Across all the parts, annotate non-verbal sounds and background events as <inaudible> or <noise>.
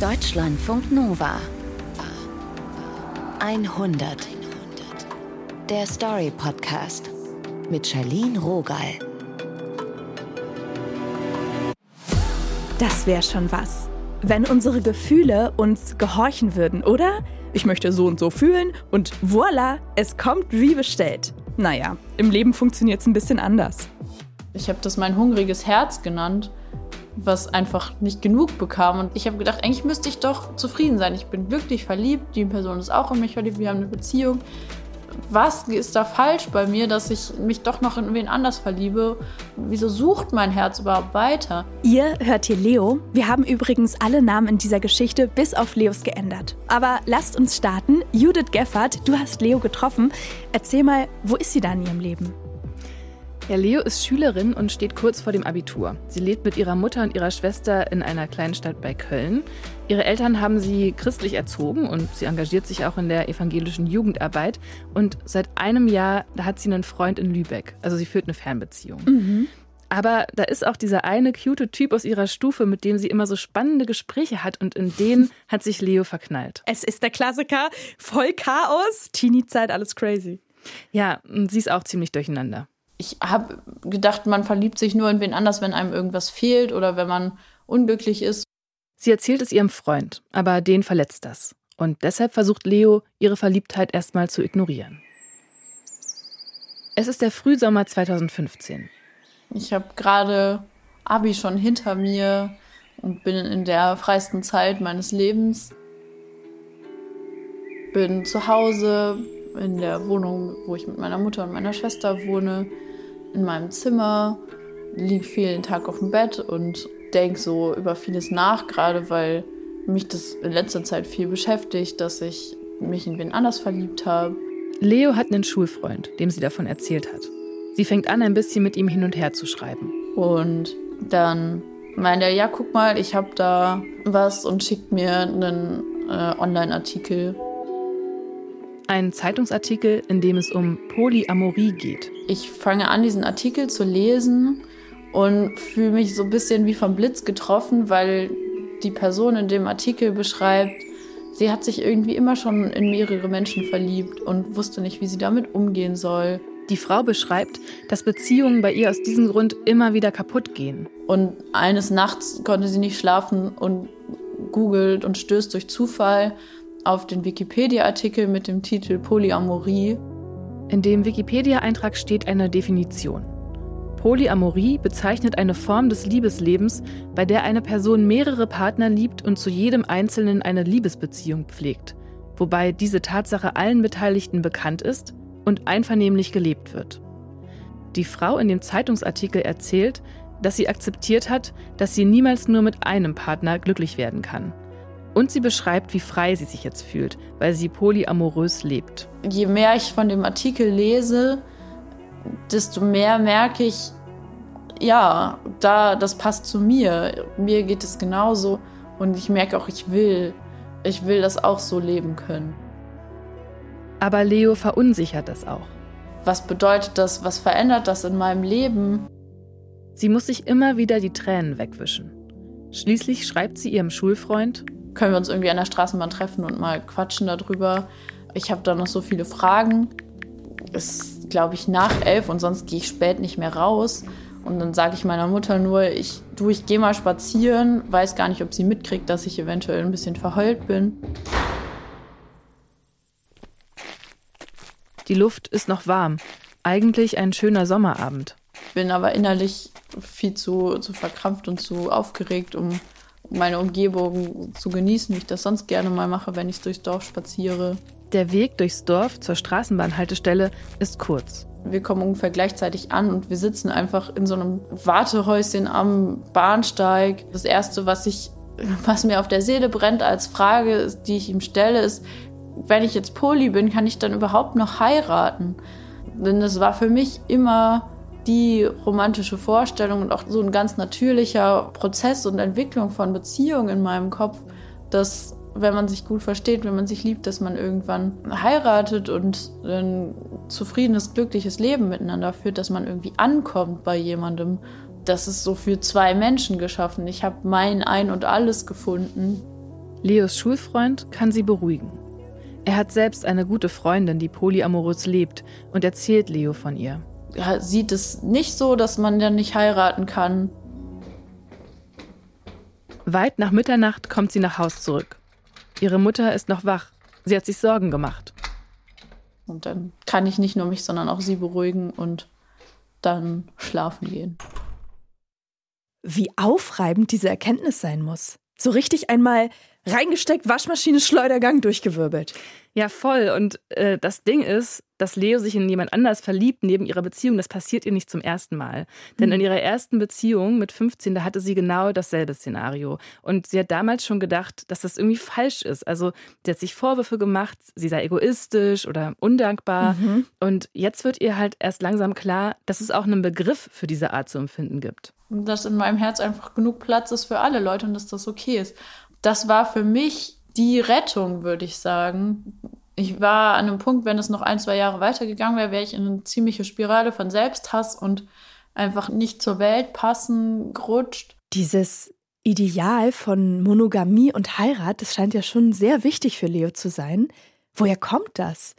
Deutschlandfunk Nova 100 Der Story Podcast mit Charlene Rogal. Das wäre schon was. Wenn unsere Gefühle uns gehorchen würden, oder? Ich möchte so und so fühlen und voila, es kommt wie bestellt. Naja, im Leben funktioniert es ein bisschen anders. Ich habe das mein hungriges Herz genannt, was einfach nicht genug bekam. Und ich habe gedacht, eigentlich müsste ich doch zufrieden sein. Ich bin wirklich verliebt, die Person ist auch in mich verliebt, wir haben eine Beziehung. Was ist da falsch bei mir, dass ich mich doch noch in wen anders verliebe? Wieso sucht mein Herz überhaupt weiter? Ihr hört hier Leo. Wir haben übrigens alle Namen in dieser Geschichte bis auf Leos geändert. Aber lasst uns starten. Judith Geffert, du hast Leo getroffen. Erzähl mal, wo ist sie da in ihrem Leben? Ja, Leo ist Schülerin und steht kurz vor dem Abitur. Sie lebt mit ihrer Mutter und ihrer Schwester in einer kleinen Stadt bei Köln. Ihre Eltern haben sie christlich erzogen und sie engagiert sich auch in der evangelischen Jugendarbeit. Und seit einem Jahr da hat sie einen Freund in Lübeck. Also sie führt eine Fernbeziehung. Mhm. Aber da ist auch dieser eine cute Typ aus ihrer Stufe, mit dem sie immer so spannende Gespräche hat und in den hat sich Leo verknallt. Es ist der Klassiker, voll Chaos, Teenie-Zeit, alles crazy. Ja, und sie ist auch ziemlich durcheinander ich habe gedacht, man verliebt sich nur in wen anders, wenn einem irgendwas fehlt oder wenn man unglücklich ist. Sie erzählt es ihrem Freund, aber den verletzt das. Und deshalb versucht Leo, ihre Verliebtheit erstmal zu ignorieren. Es ist der Frühsommer 2015. Ich habe gerade Abi schon hinter mir und bin in der freisten Zeit meines Lebens. Bin zu Hause in der Wohnung, wo ich mit meiner Mutter und meiner Schwester wohne in meinem Zimmer, liege vielen Tag auf dem Bett und denke so über vieles nach, gerade weil mich das in letzter Zeit viel beschäftigt, dass ich mich in wen anders verliebt habe. Leo hat einen Schulfreund, dem sie davon erzählt hat. Sie fängt an, ein bisschen mit ihm hin und her zu schreiben. Und dann meint er, ja, guck mal, ich habe da was und schickt mir einen äh, Online-Artikel ein Zeitungsartikel, in dem es um Polyamorie geht. Ich fange an, diesen Artikel zu lesen und fühle mich so ein bisschen wie vom Blitz getroffen, weil die Person in dem Artikel beschreibt, sie hat sich irgendwie immer schon in mehrere Menschen verliebt und wusste nicht, wie sie damit umgehen soll. Die Frau beschreibt, dass Beziehungen bei ihr aus diesem Grund immer wieder kaputt gehen. Und eines Nachts konnte sie nicht schlafen und googelt und stößt durch Zufall auf den Wikipedia-Artikel mit dem Titel Polyamorie. In dem Wikipedia-Eintrag steht eine Definition. Polyamorie bezeichnet eine Form des Liebeslebens, bei der eine Person mehrere Partner liebt und zu jedem Einzelnen eine Liebesbeziehung pflegt, wobei diese Tatsache allen Beteiligten bekannt ist und einvernehmlich gelebt wird. Die Frau in dem Zeitungsartikel erzählt, dass sie akzeptiert hat, dass sie niemals nur mit einem Partner glücklich werden kann. Und sie beschreibt, wie frei sie sich jetzt fühlt, weil sie polyamorös lebt. Je mehr ich von dem Artikel lese, desto mehr merke ich, ja, da, das passt zu mir. Mir geht es genauso. Und ich merke auch, ich will, ich will das auch so leben können. Aber Leo verunsichert das auch. Was bedeutet das? Was verändert das in meinem Leben? Sie muss sich immer wieder die Tränen wegwischen. Schließlich schreibt sie ihrem Schulfreund, können wir uns irgendwie an der Straßenbahn treffen und mal quatschen darüber. Ich habe da noch so viele Fragen. Es ist, glaube ich, nach elf und sonst gehe ich spät nicht mehr raus. Und dann sage ich meiner Mutter nur, ich, du, ich gehe mal spazieren, weiß gar nicht, ob sie mitkriegt, dass ich eventuell ein bisschen verheult bin. Die Luft ist noch warm. Eigentlich ein schöner Sommerabend. Bin aber innerlich viel zu, zu verkrampft und zu aufgeregt, um meine Umgebung zu genießen, wie ich das sonst gerne mal mache, wenn ich durchs Dorf spaziere. Der Weg durchs Dorf zur Straßenbahnhaltestelle ist kurz. Wir kommen ungefähr gleichzeitig an und wir sitzen einfach in so einem Wartehäuschen am Bahnsteig. Das erste, was ich, was mir auf der Seele brennt als Frage, die ich ihm stelle, ist, wenn ich jetzt Poli bin, kann ich dann überhaupt noch heiraten? Denn es war für mich immer die romantische Vorstellung und auch so ein ganz natürlicher Prozess und Entwicklung von Beziehungen in meinem Kopf, dass wenn man sich gut versteht, wenn man sich liebt, dass man irgendwann heiratet und ein zufriedenes, glückliches Leben miteinander führt, dass man irgendwie ankommt bei jemandem. Das ist so für zwei Menschen geschaffen. Ich habe mein Ein und Alles gefunden. Leos Schulfreund kann sie beruhigen. Er hat selbst eine gute Freundin, die polyamorös lebt und erzählt Leo von ihr. Sieht es nicht so, dass man dann nicht heiraten kann. Weit nach Mitternacht kommt sie nach Haus zurück. Ihre Mutter ist noch wach. Sie hat sich Sorgen gemacht. Und dann kann ich nicht nur mich, sondern auch sie beruhigen und dann schlafen gehen. Wie aufreibend diese Erkenntnis sein muss. So richtig einmal reingesteckt, Waschmaschine, Schleudergang durchgewirbelt. Ja, voll. Und äh, das Ding ist, dass Leo sich in jemand anders verliebt neben ihrer Beziehung, das passiert ihr nicht zum ersten Mal. Denn mhm. in ihrer ersten Beziehung mit 15, da hatte sie genau dasselbe Szenario. Und sie hat damals schon gedacht, dass das irgendwie falsch ist. Also sie hat sich Vorwürfe gemacht, sie sei egoistisch oder undankbar. Mhm. Und jetzt wird ihr halt erst langsam klar, dass es auch einen Begriff für diese Art zu empfinden gibt. Und dass in meinem Herz einfach genug Platz ist für alle Leute und dass das okay ist das war für mich die Rettung, würde ich sagen. Ich war an einem Punkt, wenn es noch ein, zwei Jahre weitergegangen wäre, wäre ich in eine ziemliche Spirale von Selbsthass und einfach nicht zur Welt passen gerutscht. Dieses Ideal von Monogamie und Heirat, das scheint ja schon sehr wichtig für Leo zu sein. Woher kommt das?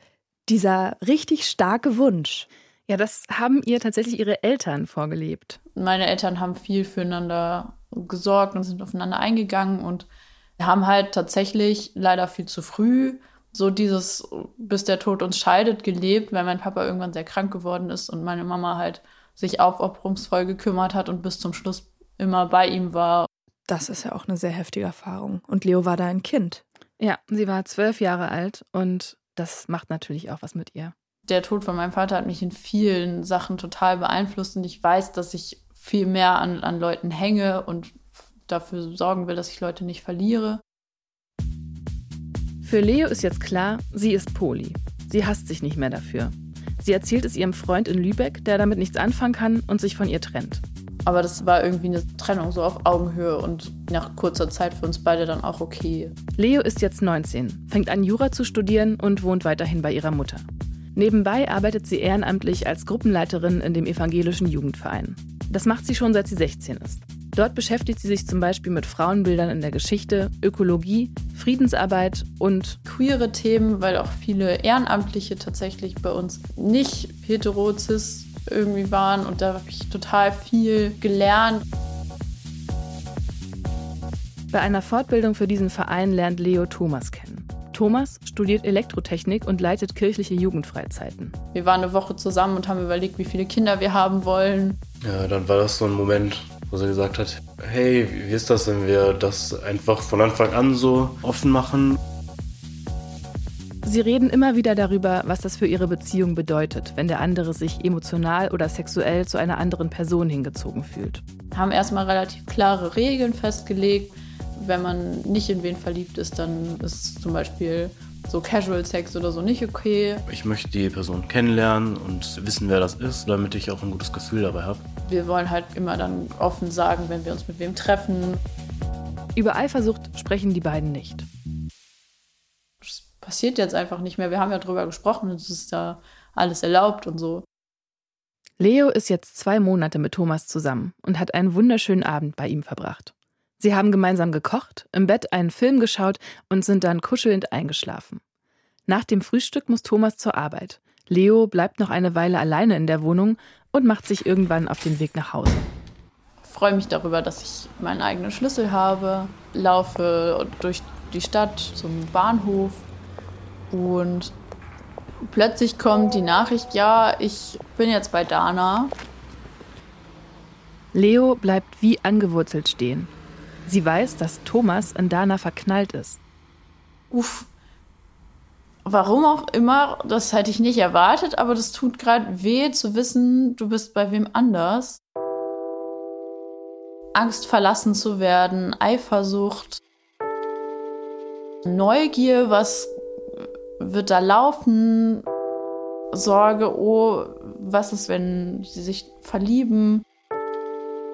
Dieser richtig starke Wunsch. Ja, das haben ihr tatsächlich ihre Eltern vorgelebt. Meine Eltern haben viel füreinander gesorgt und sind aufeinander eingegangen und haben halt tatsächlich leider viel zu früh so dieses, bis der Tod uns scheidet, gelebt, weil mein Papa irgendwann sehr krank geworden ist und meine Mama halt sich aufopferungsvoll gekümmert hat und bis zum Schluss immer bei ihm war. Das ist ja auch eine sehr heftige Erfahrung. Und Leo war da ein Kind. Ja, sie war zwölf Jahre alt und das macht natürlich auch was mit ihr. Der Tod von meinem Vater hat mich in vielen Sachen total beeinflusst und ich weiß, dass ich viel mehr an, an Leuten hänge und dafür sorgen will, dass ich Leute nicht verliere. Für Leo ist jetzt klar, sie ist Poli. Sie hasst sich nicht mehr dafür. Sie erzählt es ihrem Freund in Lübeck, der damit nichts anfangen kann und sich von ihr trennt. Aber das war irgendwie eine Trennung so auf Augenhöhe und nach kurzer Zeit für uns beide dann auch okay. Leo ist jetzt 19, fängt an Jura zu studieren und wohnt weiterhin bei ihrer Mutter. Nebenbei arbeitet sie ehrenamtlich als Gruppenleiterin in dem evangelischen Jugendverein. Das macht sie schon seit sie 16 ist. Dort beschäftigt sie sich zum Beispiel mit Frauenbildern in der Geschichte, Ökologie, Friedensarbeit und queere Themen, weil auch viele Ehrenamtliche tatsächlich bei uns nicht hetero, cis irgendwie waren und da habe ich total viel gelernt. Bei einer Fortbildung für diesen Verein lernt Leo Thomas kennen. Thomas studiert Elektrotechnik und leitet kirchliche Jugendfreizeiten. Wir waren eine Woche zusammen und haben überlegt, wie viele Kinder wir haben wollen. Ja, dann war das so ein Moment, wo sie gesagt hat, hey, wie ist das, wenn wir das einfach von Anfang an so offen machen? Sie reden immer wieder darüber, was das für ihre Beziehung bedeutet, wenn der andere sich emotional oder sexuell zu einer anderen Person hingezogen fühlt. Wir haben erstmal relativ klare Regeln festgelegt. Wenn man nicht in wen verliebt ist, dann ist zum Beispiel so Casual Sex oder so nicht okay. Ich möchte die Person kennenlernen und wissen, wer das ist, damit ich auch ein gutes Gefühl dabei habe. Wir wollen halt immer dann offen sagen, wenn wir uns mit wem treffen. Über Eifersucht sprechen die beiden nicht. Das passiert jetzt einfach nicht mehr. Wir haben ja drüber gesprochen und es ist da alles erlaubt und so. Leo ist jetzt zwei Monate mit Thomas zusammen und hat einen wunderschönen Abend bei ihm verbracht. Sie haben gemeinsam gekocht, im Bett einen Film geschaut und sind dann kuschelnd eingeschlafen. Nach dem Frühstück muss Thomas zur Arbeit. Leo bleibt noch eine Weile alleine in der Wohnung und macht sich irgendwann auf den Weg nach Hause. Ich freue mich darüber, dass ich meinen eigenen Schlüssel habe, laufe durch die Stadt zum Bahnhof und plötzlich kommt die Nachricht, ja, ich bin jetzt bei Dana. Leo bleibt wie angewurzelt stehen. Sie weiß, dass Thomas in Dana verknallt ist. Uff. Warum auch immer, das hätte ich nicht erwartet, aber das tut gerade weh zu wissen, du bist bei wem anders. Angst verlassen zu werden, Eifersucht, Neugier, was wird da laufen, Sorge, oh, was ist, wenn sie sich verlieben?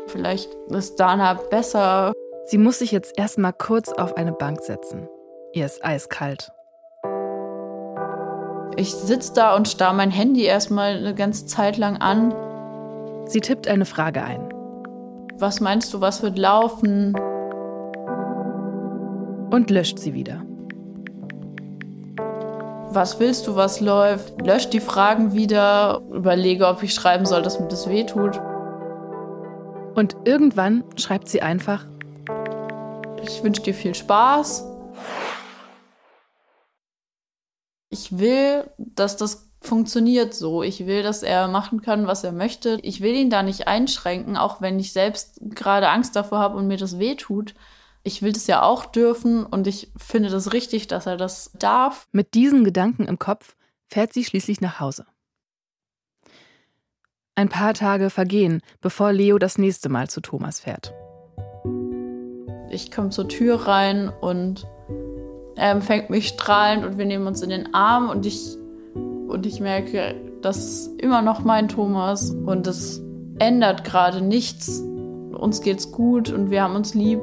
Vielleicht ist Dana besser. Sie muss sich jetzt erstmal kurz auf eine Bank setzen. Ihr ist eiskalt. Ich sitze da und starr mein Handy erstmal eine ganze Zeit lang an. Sie tippt eine Frage ein. Was meinst du, was wird laufen? und löscht sie wieder. Was willst du, was läuft? Löscht die Fragen wieder, überlege, ob ich schreiben soll, dass mir das wehtut. Und irgendwann schreibt sie einfach, ich wünsche dir viel Spaß. Ich will, dass das funktioniert so. Ich will, dass er machen kann, was er möchte. Ich will ihn da nicht einschränken, auch wenn ich selbst gerade Angst davor habe und mir das wehtut. Ich will das ja auch dürfen und ich finde das richtig, dass er das darf. Mit diesen Gedanken im Kopf fährt sie schließlich nach Hause. Ein paar Tage vergehen, bevor Leo das nächste Mal zu Thomas fährt. Ich komme zur Tür rein und er empfängt mich strahlend und wir nehmen uns in den Arm und ich, und ich merke, das ist immer noch mein Thomas und es ändert gerade nichts. Uns geht's gut und wir haben uns lieb.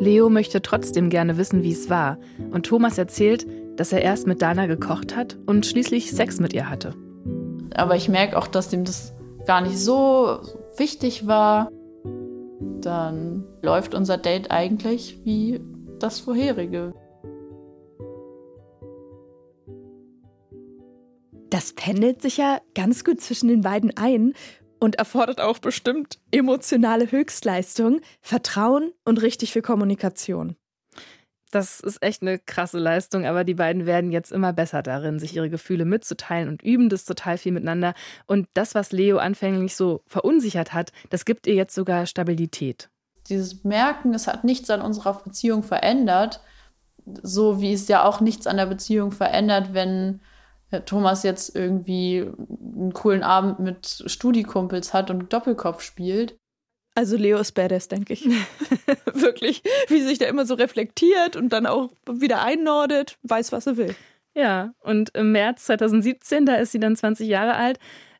Leo möchte trotzdem gerne wissen, wie es war. Und Thomas erzählt, dass er erst mit Dana gekocht hat und schließlich Sex mit ihr hatte. Aber ich merke auch, dass dem das gar nicht so wichtig war. Dann läuft unser Date eigentlich wie das vorherige. Das pendelt sich ja ganz gut zwischen den beiden ein und erfordert auch bestimmt emotionale Höchstleistung, Vertrauen und richtig viel Kommunikation. Das ist echt eine krasse Leistung, aber die beiden werden jetzt immer besser darin, sich ihre Gefühle mitzuteilen und üben das total viel miteinander. Und das, was Leo anfänglich so verunsichert hat, das gibt ihr jetzt sogar Stabilität. Dieses Merken, es hat nichts an unserer Beziehung verändert, so wie es ja auch nichts an der Beziehung verändert, wenn Thomas jetzt irgendwie einen coolen Abend mit Studikumpels hat und Doppelkopf spielt. Also Leo ist badass, denke ich. <laughs> Wirklich, wie sich da immer so reflektiert und dann auch wieder einnordet, weiß, was er will. Ja, und im März 2017, da ist sie dann 20 Jahre alt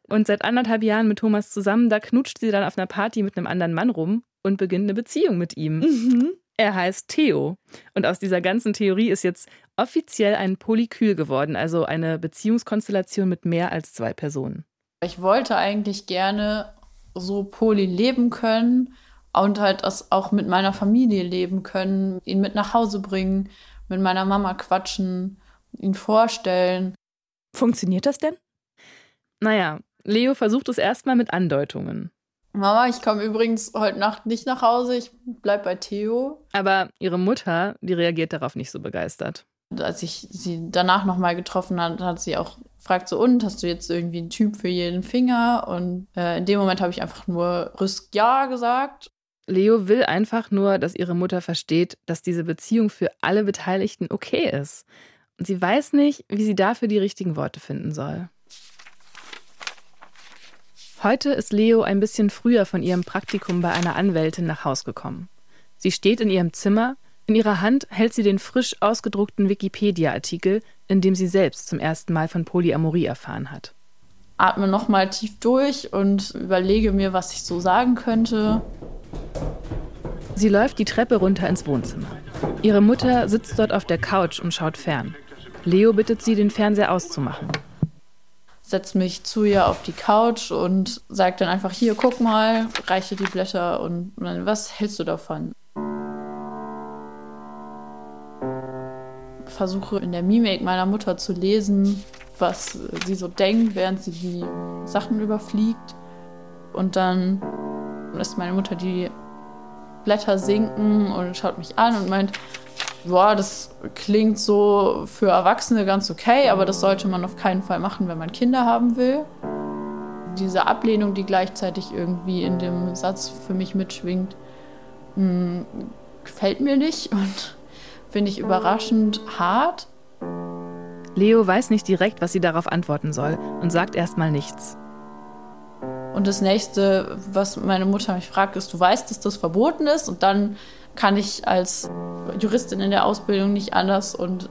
und seit anderthalb Jahren mit Thomas zusammen, da knutscht sie dann auf einer Party mit einem anderen Mann rum und beginnt eine Beziehung mit ihm. Mhm. Er heißt Theo. Und aus dieser ganzen Theorie ist jetzt offiziell ein Polykül geworden, also eine Beziehungskonstellation mit mehr als zwei Personen. Ich wollte eigentlich gerne so poly leben können und halt das auch mit meiner Familie leben können, ihn mit nach Hause bringen, mit meiner Mama quatschen, ihn vorstellen. Funktioniert das denn? Naja, Leo versucht es erstmal mit Andeutungen. Mama, ich komme übrigens heute Nacht nicht nach Hause, ich bleib bei Theo. Aber ihre Mutter, die reagiert darauf nicht so begeistert. Als ich sie danach nochmal getroffen hat, hat sie auch gefragt, so und, hast du jetzt irgendwie einen Typ für jeden Finger? Und äh, in dem Moment habe ich einfach nur Rüsk ja gesagt. Leo will einfach nur, dass ihre Mutter versteht, dass diese Beziehung für alle Beteiligten okay ist. Und sie weiß nicht, wie sie dafür die richtigen Worte finden soll. Heute ist Leo ein bisschen früher von ihrem Praktikum bei einer Anwältin nach Haus gekommen. Sie steht in ihrem Zimmer, in ihrer Hand hält sie den frisch ausgedruckten Wikipedia-Artikel, in dem sie selbst zum ersten Mal von Polyamorie erfahren hat. Atme nochmal tief durch und überlege mir, was ich so sagen könnte. Sie läuft die Treppe runter ins Wohnzimmer. Ihre Mutter sitzt dort auf der Couch und schaut fern. Leo bittet sie, den Fernseher auszumachen setze mich zu ihr auf die Couch und sage dann einfach, hier, guck mal, reiche die Blätter und, was hältst du davon? Versuche in der Mimik meiner Mutter zu lesen, was sie so denkt, während sie die Sachen überfliegt. Und dann lässt meine Mutter die Blätter sinken und schaut mich an und meint, boah, das klingt so für Erwachsene ganz okay, aber das sollte man auf keinen Fall machen, wenn man Kinder haben will. Diese Ablehnung, die gleichzeitig irgendwie in dem Satz für mich mitschwingt, mh, hm, gefällt mir nicht <laughs> und finde ich überraschend hart. Leo weiß nicht direkt, was sie darauf antworten soll und sagt erstmal nichts. Und das nächste, was meine Mutter mich fragt, ist, du weißt, dass das verboten ist? Und dann kann ich als Juristin in der Ausbildung nicht anders und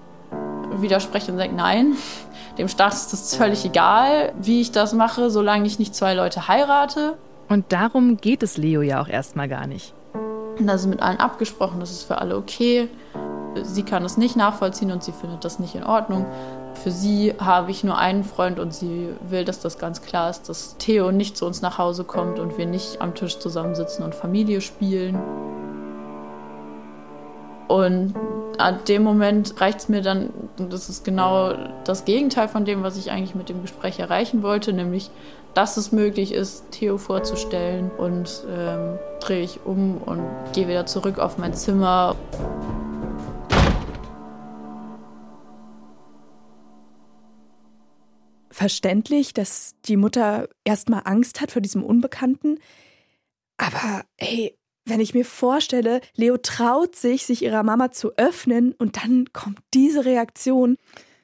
widerspreche und sage, nein, dem Staat ist das völlig egal, wie ich das mache, solange ich nicht zwei Leute heirate. Und darum geht es Leo ja auch erstmal gar nicht. Das ist mit allen abgesprochen, das ist für alle okay. Sie kann es nicht nachvollziehen und sie findet das nicht in Ordnung. Für sie habe ich nur einen Freund und sie will, dass das ganz klar ist, dass Theo nicht zu uns nach Hause kommt und wir nicht am Tisch zusammensitzen und Familie spielen. Und an dem Moment reicht es mir dann, und das ist genau das Gegenteil von dem, was ich eigentlich mit dem Gespräch erreichen wollte, nämlich, dass es möglich ist, Theo vorzustellen. Und ähm, drehe ich um und gehe wieder zurück auf mein Zimmer. Verständlich, dass die Mutter erstmal Angst hat vor diesem Unbekannten. Aber hey, wenn ich mir vorstelle, Leo traut sich, sich ihrer Mama zu öffnen und dann kommt diese Reaktion.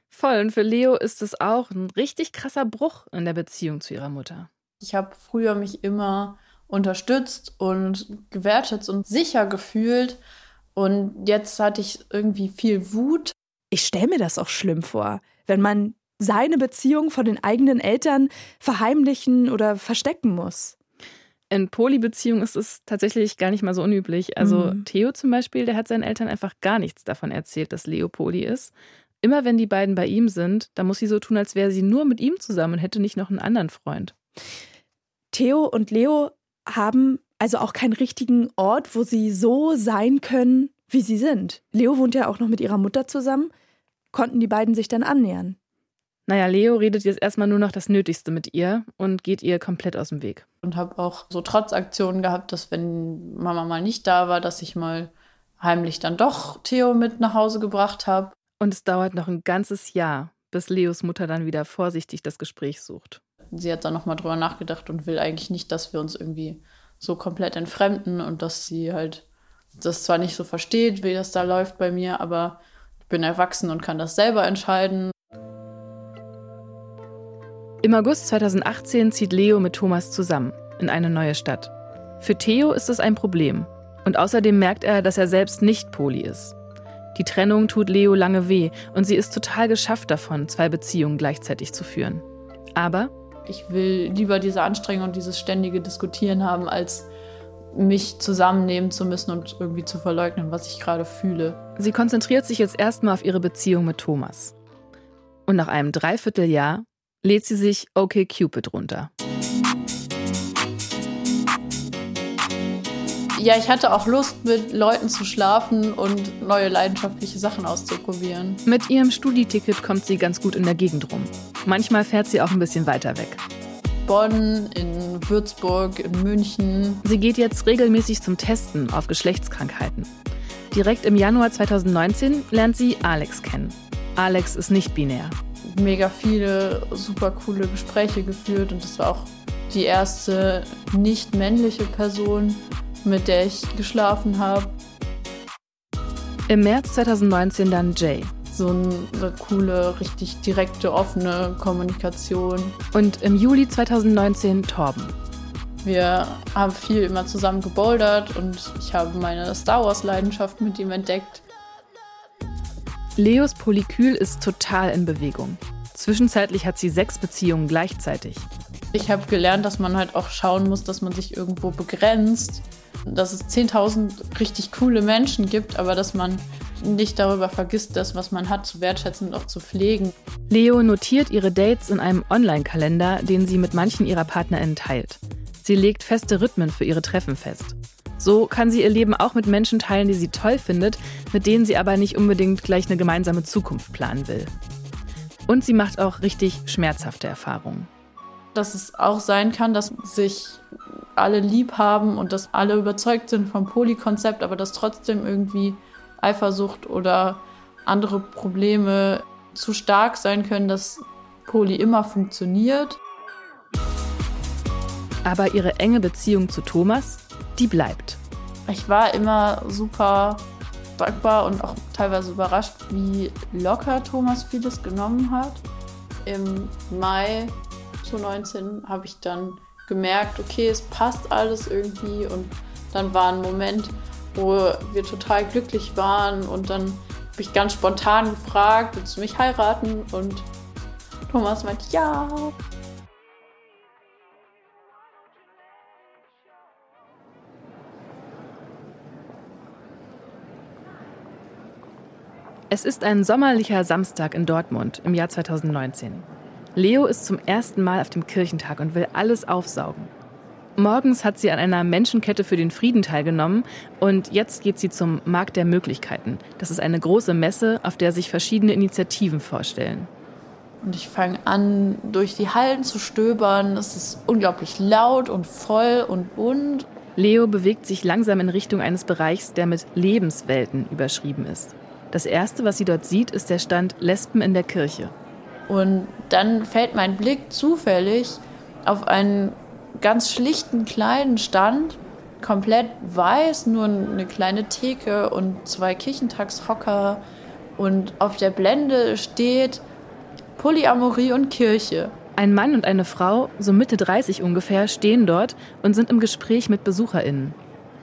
Voll. Und für Leo ist es auch ein richtig krasser Bruch in der Beziehung zu ihrer Mutter. Ich habe früher mich immer unterstützt und gewertschätzt und sicher gefühlt. Und jetzt hatte ich irgendwie viel Wut. Ich stelle mir das auch schlimm vor, wenn man seine Beziehung von den eigenen Eltern verheimlichen oder verstecken muss. In Polybeziehungen ist es tatsächlich gar nicht mal so unüblich. Also mhm. Theo zum Beispiel, der hat seinen Eltern einfach gar nichts davon erzählt, dass Leo Poly ist. Immer wenn die beiden bei ihm sind, dann muss sie so tun, als wäre sie nur mit ihm zusammen und hätte nicht noch einen anderen Freund. Theo und Leo haben also auch keinen richtigen Ort, wo sie so sein können, wie sie sind. Leo wohnt ja auch noch mit ihrer Mutter zusammen. Konnten die beiden sich dann annähern? Naja, Leo redet jetzt erstmal nur noch das Nötigste mit ihr und geht ihr komplett aus dem Weg. Und habe auch so Trotzaktionen gehabt, dass wenn Mama mal nicht da war, dass ich mal heimlich dann doch Theo mit nach Hause gebracht habe. Und es dauert noch ein ganzes Jahr, bis Leos Mutter dann wieder vorsichtig das Gespräch sucht. Sie hat dann nochmal drüber nachgedacht und will eigentlich nicht, dass wir uns irgendwie so komplett entfremden und dass sie halt das zwar nicht so versteht, wie das da läuft bei mir, aber ich bin erwachsen und kann das selber entscheiden. Im August 2018 zieht Leo mit Thomas zusammen in eine neue Stadt. Für Theo ist es ein Problem. Und außerdem merkt er, dass er selbst nicht Poli ist. Die Trennung tut Leo lange weh und sie ist total geschafft davon, zwei Beziehungen gleichzeitig zu führen. Aber ich will lieber diese Anstrengung und dieses ständige Diskutieren haben, als mich zusammennehmen zu müssen und irgendwie zu verleugnen, was ich gerade fühle. Sie konzentriert sich jetzt erstmal auf ihre Beziehung mit Thomas. Und nach einem Dreivierteljahr lädt sie sich OkCupid runter. Ja, ich hatte auch Lust, mit Leuten zu schlafen und neue leidenschaftliche Sachen auszuprobieren. Mit ihrem Studieticket kommt sie ganz gut in der Gegend rum. Manchmal fährt sie auch ein bisschen weiter weg. Bonn, in Würzburg, in München. Sie geht jetzt regelmäßig zum Testen auf Geschlechtskrankheiten. Direkt im Januar 2019 lernt sie Alex kennen. Alex ist nicht binär mega viele super coole Gespräche geführt und das war auch die erste nicht männliche Person, mit der ich geschlafen habe. Im März 2019 dann Jay. So eine coole, richtig direkte, offene Kommunikation. Und im Juli 2019 Torben. Wir haben viel immer zusammen gebouldert und ich habe meine Star Wars-Leidenschaft mit ihm entdeckt. Leos Polykül ist total in Bewegung. Zwischenzeitlich hat sie sechs Beziehungen gleichzeitig. Ich habe gelernt, dass man halt auch schauen muss, dass man sich irgendwo begrenzt. Dass es 10.000 richtig coole Menschen gibt, aber dass man nicht darüber vergisst, das, was man hat, zu wertschätzen und auch zu pflegen. Leo notiert ihre Dates in einem Online-Kalender, den sie mit manchen ihrer PartnerInnen teilt. Sie legt feste Rhythmen für ihre Treffen fest. So kann sie ihr Leben auch mit Menschen teilen, die sie toll findet, mit denen sie aber nicht unbedingt gleich eine gemeinsame Zukunft planen will. Und sie macht auch richtig schmerzhafte Erfahrungen. Dass es auch sein kann, dass sich alle lieb haben und dass alle überzeugt sind vom Polykonzept, aber dass trotzdem irgendwie Eifersucht oder andere Probleme zu stark sein können, dass Poly immer funktioniert. Aber ihre enge Beziehung zu Thomas die bleibt. Ich war immer super dankbar und auch teilweise überrascht, wie locker Thomas vieles genommen hat. Im Mai 2019 habe ich dann gemerkt, okay, es passt alles irgendwie und dann war ein Moment, wo wir total glücklich waren und dann habe ich ganz spontan gefragt, willst du mich heiraten? Und Thomas meinte, ja. Es ist ein sommerlicher Samstag in Dortmund im Jahr 2019. Leo ist zum ersten Mal auf dem Kirchentag und will alles aufsaugen. Morgens hat sie an einer Menschenkette für den Frieden teilgenommen und jetzt geht sie zum Markt der Möglichkeiten. Das ist eine große Messe, auf der sich verschiedene Initiativen vorstellen. Und ich fange an, durch die Hallen zu stöbern. Es ist unglaublich laut und voll und bunt. Leo bewegt sich langsam in Richtung eines Bereichs, der mit Lebenswelten überschrieben ist. Das erste, was sie dort sieht, ist der Stand Lesben in der Kirche. Und dann fällt mein Blick zufällig auf einen ganz schlichten kleinen Stand, komplett weiß, nur eine kleine Theke und zwei Kirchentagshocker. Und auf der Blende steht Polyamorie und Kirche. Ein Mann und eine Frau, so Mitte 30 ungefähr, stehen dort und sind im Gespräch mit BesucherInnen.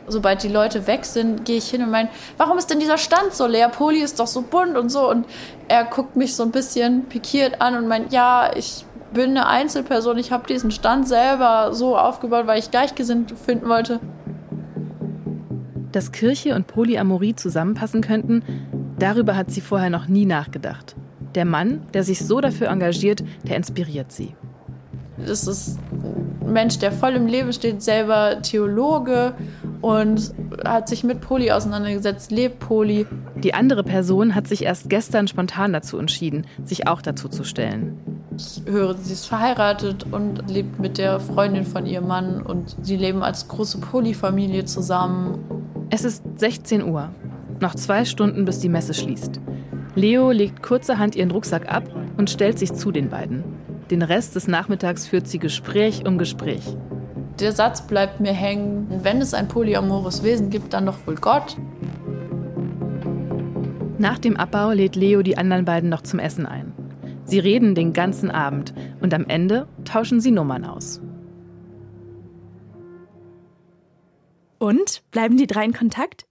Sobald die Leute weg sind, gehe ich hin und meine, warum ist denn dieser Stand so leer? Poli ist doch so bunt und so. Und er guckt mich so ein bisschen pikiert an und meint, ja, ich bin eine Einzelperson, ich habe diesen Stand selber so aufgebaut, weil ich Gleichgesinnt finden wollte. Dass Kirche und Polyamorie zusammenpassen könnten, darüber hat sie vorher noch nie nachgedacht. Der Mann, der sich so dafür engagiert, der inspiriert sie. Das ist ein Mensch, der voll im Leben steht, selber Theologe und hat sich mit Poli auseinandergesetzt, lebt Poli. Die andere Person hat sich erst gestern spontan dazu entschieden, sich auch dazu zu stellen. Ich höre, sie ist verheiratet und lebt mit der Freundin von ihrem Mann und sie leben als große Poli-Familie zusammen. Es ist 16 Uhr. Noch zwei Stunden, bis die Messe schließt. Leo legt kurzerhand ihren Rucksack ab und stellt sich zu den beiden. Den Rest des Nachmittags führt sie Gespräch um Gespräch. Der Satz bleibt mir hängen, wenn es ein polyamores Wesen gibt, dann doch wohl Gott. Nach dem Abbau lädt Leo die anderen beiden noch zum Essen ein. Sie reden den ganzen Abend und am Ende tauschen sie Nummern aus. Und bleiben die drei in Kontakt?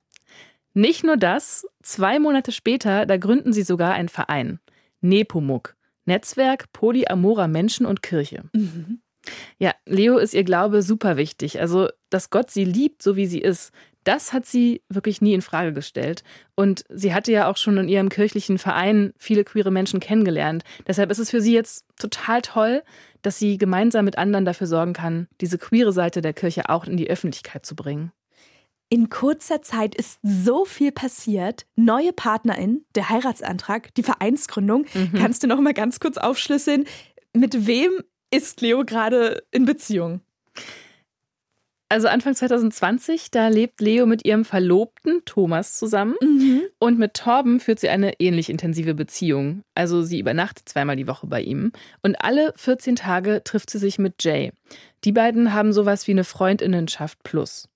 Nicht nur das, zwei Monate später, da gründen sie sogar einen Verein. Nepomuk, Netzwerk polyamorer Menschen und Kirche. Mhm. Ja, Leo ist ihr Glaube super wichtig. Also, dass Gott sie liebt, so wie sie ist, das hat sie wirklich nie in Frage gestellt. Und sie hatte ja auch schon in ihrem kirchlichen Verein viele queere Menschen kennengelernt. Deshalb ist es für sie jetzt total toll, dass sie gemeinsam mit anderen dafür sorgen kann, diese queere Seite der Kirche auch in die Öffentlichkeit zu bringen. In kurzer Zeit ist so viel passiert. Neue Partnerin, der Heiratsantrag, die Vereinsgründung. Mhm. Kannst du noch mal ganz kurz aufschlüsseln, mit wem ist Leo gerade in Beziehung? Also Anfang 2020, da lebt Leo mit ihrem Verlobten Thomas zusammen mhm. und mit Torben führt sie eine ähnlich intensive Beziehung. Also sie übernachtet zweimal die Woche bei ihm und alle 14 Tage trifft sie sich mit Jay. Die beiden haben sowas wie eine Freundinnenschaft plus.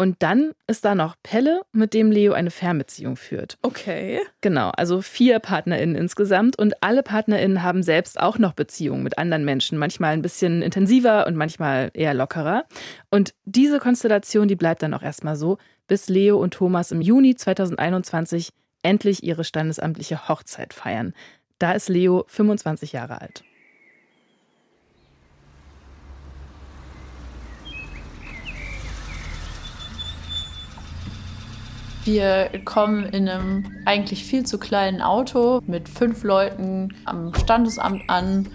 Und dann ist da noch Pelle, mit dem Leo eine Fernbeziehung führt. Okay. Genau, also vier PartnerInnen insgesamt. Und alle PartnerInnen haben selbst auch noch Beziehungen mit anderen Menschen. Manchmal ein bisschen intensiver und manchmal eher lockerer. Und diese Konstellation, die bleibt dann auch erstmal so, bis Leo und Thomas im Juni 2021 endlich ihre standesamtliche Hochzeit feiern. Da ist Leo 25 Jahre alt. Wir kommen in einem eigentlich viel zu kleinen Auto mit fünf Leuten am Standesamt an,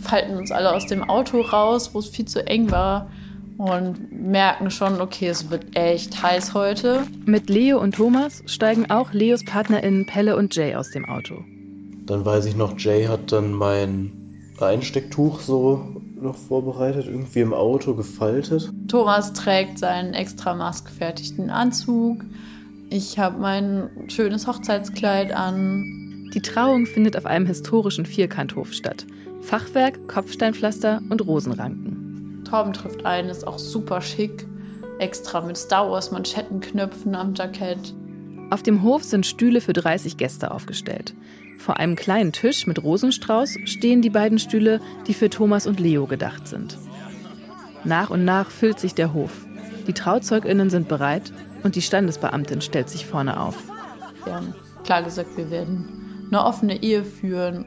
falten uns alle aus dem Auto raus, wo es viel zu eng war und merken schon, okay, es wird echt heiß heute. Mit Leo und Thomas steigen auch Leos PartnerInnen Pelle und Jay aus dem Auto. Dann weiß ich noch, Jay hat dann mein Einstecktuch so noch vorbereitet, irgendwie im Auto gefaltet. Thomas trägt seinen extra maßgefertigten Anzug. Ich habe mein schönes Hochzeitskleid an. Die Trauung findet auf einem historischen Vierkanthof statt. Fachwerk, Kopfsteinpflaster und Rosenranken. Torben trifft ein, ist auch super schick. Extra mit Star Wars Manschettenknöpfen am Jackett. Auf dem Hof sind Stühle für 30 Gäste aufgestellt. Vor einem kleinen Tisch mit Rosenstrauß stehen die beiden Stühle, die für Thomas und Leo gedacht sind. Nach und nach füllt sich der Hof. Die TrauzeugInnen sind bereit und die Standesbeamtin stellt sich vorne auf. Wir haben klar gesagt, wir werden eine offene Ehe führen.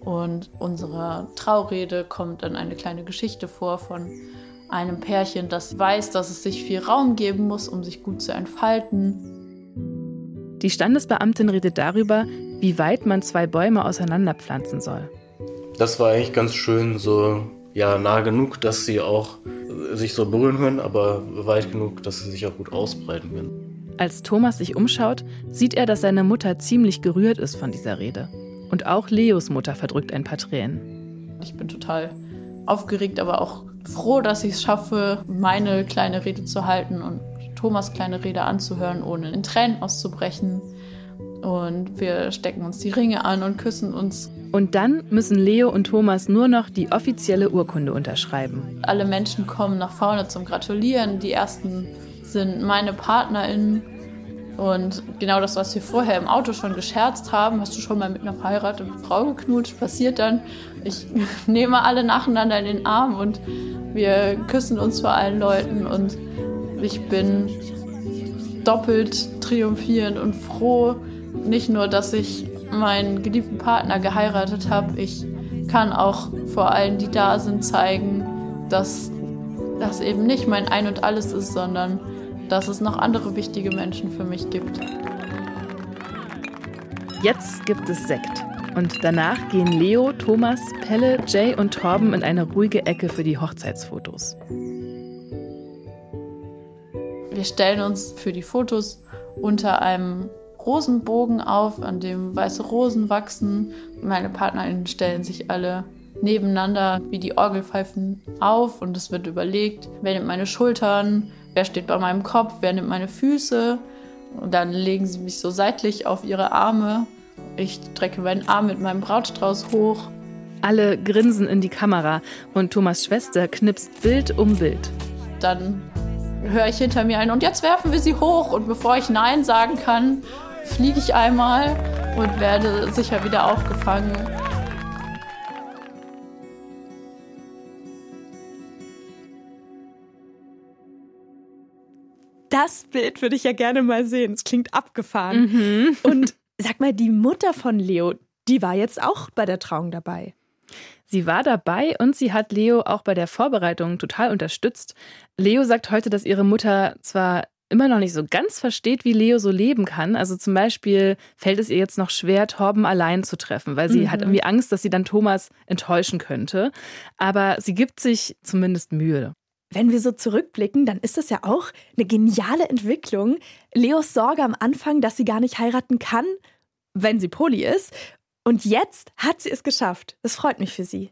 Und unserer Traurede kommt dann eine kleine Geschichte vor von einem Pärchen, das weiß, dass es sich viel Raum geben muss, um sich gut zu entfalten. Die Standesbeamtin redet darüber, wie weit man zwei Bäume auseinanderpflanzen soll. Das war eigentlich ganz schön, so ja nah genug, dass sie auch sich so berühren können, aber weit genug, dass sie sich auch gut ausbreiten können. Als Thomas sich umschaut, sieht er, dass seine Mutter ziemlich gerührt ist von dieser Rede. Und auch Leos Mutter verdrückt ein paar Tränen. Ich bin total aufgeregt, aber auch froh, dass ich es schaffe, meine kleine Rede zu halten und Thomas kleine Rede anzuhören, ohne in Tränen auszubrechen. Und wir stecken uns die Ringe an und küssen uns. Und dann müssen Leo und Thomas nur noch die offizielle Urkunde unterschreiben. Alle Menschen kommen nach vorne zum Gratulieren. Die ersten sind meine PartnerInnen. Und genau das, was wir vorher im Auto schon gescherzt haben, hast du schon mal mit einer verheirateten Frau geknutscht, passiert dann. Ich <laughs> nehme alle nacheinander in den Arm und wir küssen uns vor allen Leuten. Und ich bin doppelt triumphierend und froh, nicht nur, dass ich meinen geliebten Partner geheiratet habe, ich kann auch vor allen, die da sind, zeigen, dass das eben nicht mein Ein und alles ist, sondern dass es noch andere wichtige Menschen für mich gibt. Jetzt gibt es Sekt. Und danach gehen Leo, Thomas, Pelle, Jay und Torben in eine ruhige Ecke für die Hochzeitsfotos. Wir stellen uns für die Fotos unter einem Rosenbogen auf, an dem weiße Rosen wachsen. Meine PartnerInnen stellen sich alle nebeneinander wie die Orgelpfeifen auf und es wird überlegt, wer nimmt meine Schultern, wer steht bei meinem Kopf, wer nimmt meine Füße. Und dann legen sie mich so seitlich auf ihre Arme. Ich strecke meinen Arm mit meinem Brautstrauß hoch. Alle grinsen in die Kamera und Thomas Schwester knipst Bild um Bild. Dann höre ich hinter mir ein und jetzt werfen wir sie hoch. Und bevor ich Nein sagen kann, fliege ich einmal und werde sicher wieder aufgefangen. Das Bild würde ich ja gerne mal sehen. Es klingt abgefahren. Mhm. Und sag mal, die Mutter von Leo, die war jetzt auch bei der Trauung dabei. Sie war dabei und sie hat Leo auch bei der Vorbereitung total unterstützt. Leo sagt heute, dass ihre Mutter zwar immer noch nicht so ganz versteht, wie Leo so leben kann. Also zum Beispiel fällt es ihr jetzt noch schwer, Torben allein zu treffen, weil sie Mhm. hat irgendwie Angst, dass sie dann Thomas enttäuschen könnte. Aber sie gibt sich zumindest Mühe. Wenn wir so zurückblicken, dann ist das ja auch eine geniale Entwicklung. Leos Sorge am Anfang, dass sie gar nicht heiraten kann, wenn sie Poli ist. Und jetzt hat sie es geschafft. Das freut mich für sie.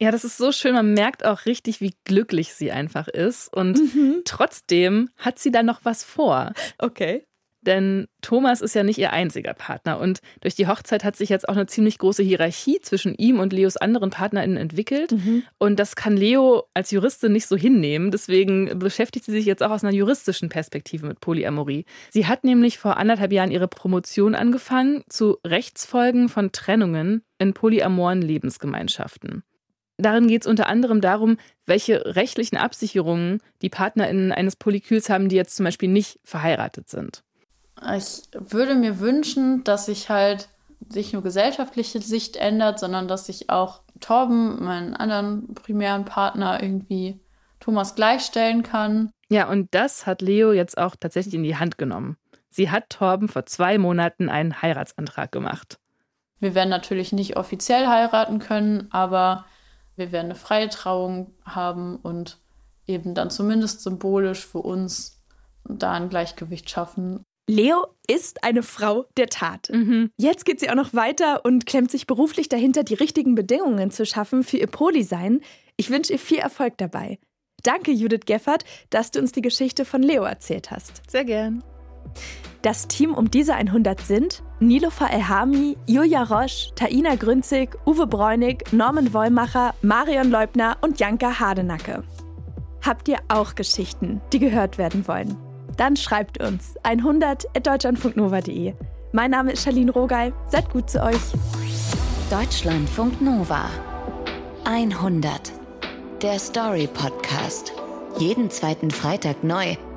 Ja, das ist so schön. Man merkt auch richtig, wie glücklich sie einfach ist. Und Mhm. trotzdem hat sie da noch was vor. Okay. Denn Thomas ist ja nicht ihr einziger Partner. Und durch die Hochzeit hat sich jetzt auch eine ziemlich große Hierarchie zwischen ihm und Leos anderen PartnerInnen entwickelt. Mhm. Und das kann Leo als Juristin nicht so hinnehmen. Deswegen beschäftigt sie sich jetzt auch aus einer juristischen Perspektive mit Polyamorie. Sie hat nämlich vor anderthalb Jahren ihre Promotion angefangen zu Rechtsfolgen von Trennungen in polyamoren Lebensgemeinschaften. Darin geht es unter anderem darum, welche rechtlichen Absicherungen die PartnerInnen eines Polyküls haben, die jetzt zum Beispiel nicht verheiratet sind. Ich würde mir wünschen, dass sich halt nicht nur gesellschaftliche Sicht ändert, sondern dass sich auch Torben, meinen anderen primären Partner, irgendwie Thomas gleichstellen kann. Ja, und das hat Leo jetzt auch tatsächlich in die Hand genommen. Sie hat Torben vor zwei Monaten einen Heiratsantrag gemacht. Wir werden natürlich nicht offiziell heiraten können, aber wir werden eine freie Trauung haben und eben dann zumindest symbolisch für uns da ein Gleichgewicht schaffen. Leo ist eine Frau der Tat. Mhm. Jetzt geht sie auch noch weiter und klemmt sich beruflich dahinter, die richtigen Bedingungen zu schaffen für ihr Poli-Sein. Ich wünsche ihr viel Erfolg dabei. Danke, Judith Geffert, dass du uns die Geschichte von Leo erzählt hast. Sehr gern. Das Team um diese 100 sind Nilofer Elhami, Julia Roche, Taina Grünzig, Uwe Bräunig, Norman Wollmacher, Marion Leubner und Janka Hardenacke. Habt ihr auch Geschichten, die gehört werden wollen? Dann schreibt uns 100.deutschlandfunknova.de. Mein Name ist Charlene Rogal. Seid gut zu euch. Deutschlandfunk Nova 100. Der Story Podcast. Jeden zweiten Freitag neu